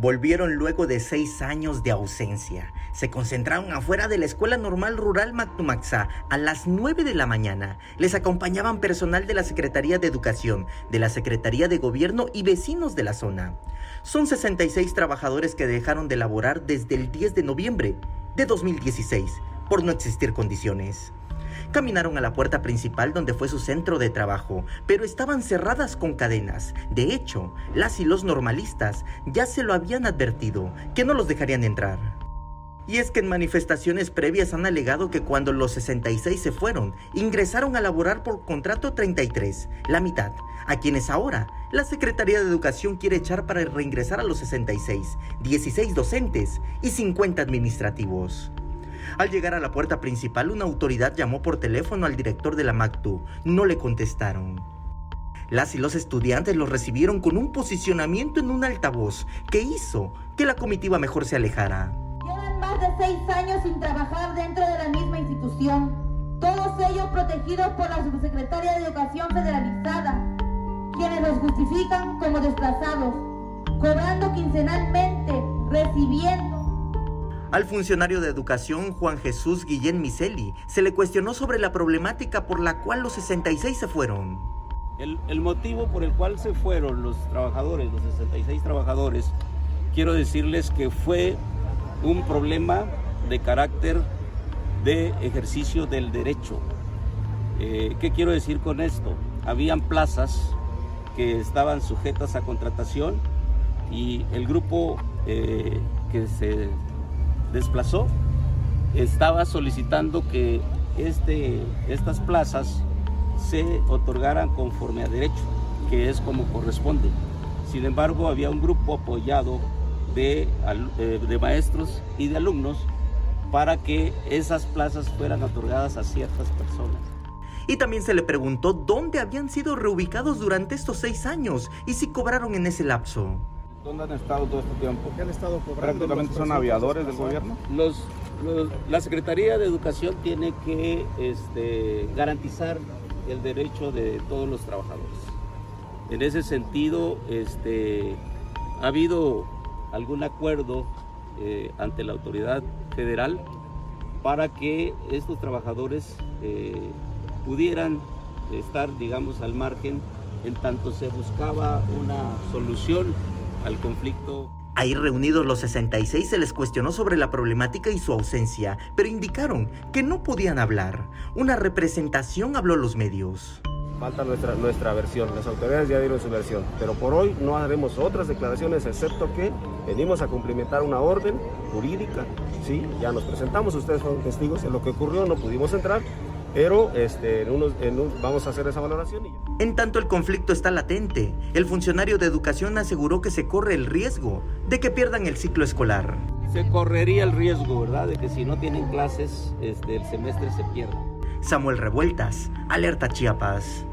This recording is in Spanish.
Volvieron luego de seis años de ausencia. Se concentraron afuera de la Escuela Normal Rural Mactumaxá a las 9 de la mañana. Les acompañaban personal de la Secretaría de Educación, de la Secretaría de Gobierno y vecinos de la zona. Son 66 trabajadores que dejaron de laborar desde el 10 de noviembre de 2016 por no existir condiciones. Caminaron a la puerta principal donde fue su centro de trabajo, pero estaban cerradas con cadenas. De hecho, las y los normalistas ya se lo habían advertido, que no los dejarían entrar. Y es que en manifestaciones previas han alegado que cuando los 66 se fueron, ingresaron a laborar por contrato 33, la mitad, a quienes ahora la Secretaría de Educación quiere echar para reingresar a los 66, 16 docentes y 50 administrativos. Al llegar a la puerta principal, una autoridad llamó por teléfono al director de la MACTU. No le contestaron. Las y los estudiantes los recibieron con un posicionamiento en un altavoz que hizo que la comitiva mejor se alejara. Llevan más de seis años sin trabajar dentro de la misma institución, todos ellos protegidos por la subsecretaria de Educación Federalizada, quienes los justifican como desplazados, cobrando quincenalmente, recibiendo al funcionario de educación Juan Jesús Guillén Miseli se le cuestionó sobre la problemática por la cual los 66 se fueron. El, motivo por el cual se fueron los trabajadores, los 66 trabajadores, quiero decirles que fue un problema de carácter de ejercicio del derecho. Eh, ¿Qué quiero decir con esto? Habían plazas que estaban sujetas a contratación y el grupo eh, que se desplazó, estaba solicitando que este, estas plazas se otorgaran conforme a derecho, que es como corresponde. Sin embargo, había un grupo apoyado de, eh, de maestros y de alumnos para que esas plazas fueran otorgadas a ciertas personas. Y también se le preguntó dónde habían sido reubicados durante estos seis años y si cobraron en ese lapso. ¿Dónde han estado todo este tiempo? ¿Qué han estado cobrando? Prácticamente son aviadores del gobierno. Los, la Secretaría de Educación tiene que este, garantizar el derecho de todos los trabajadores. En ese sentido, este, ha habido algún acuerdo eh, ante la autoridad federal para que estos trabajadores eh, pudieran estar, digamos, al margen en tanto se buscaba una solución al conflicto. Ahí reunidos los 66 se les cuestionó sobre la problemática y su ausencia, pero indicaron que no podían hablar. Una representación habló los medios. Falta nuestra, nuestra versión, las autoridades ya dieron su versión, pero por hoy no haremos otras declaraciones excepto que venimos a cumplimentar una orden jurídica, ¿sí? ya nos presentamos, ustedes fueron testigos de lo que ocurrió, no pudimos entrar, pero este, vamos a hacer esa valoración. En tanto el conflicto está latente, el funcionario de educación aseguró que se corre el riesgo de que pierdan el ciclo escolar. Se correría el riesgo, ¿verdad?, de que si no tienen clases, este, el semestre se pierda. Samuel Revueltas, Alerta Chiapas.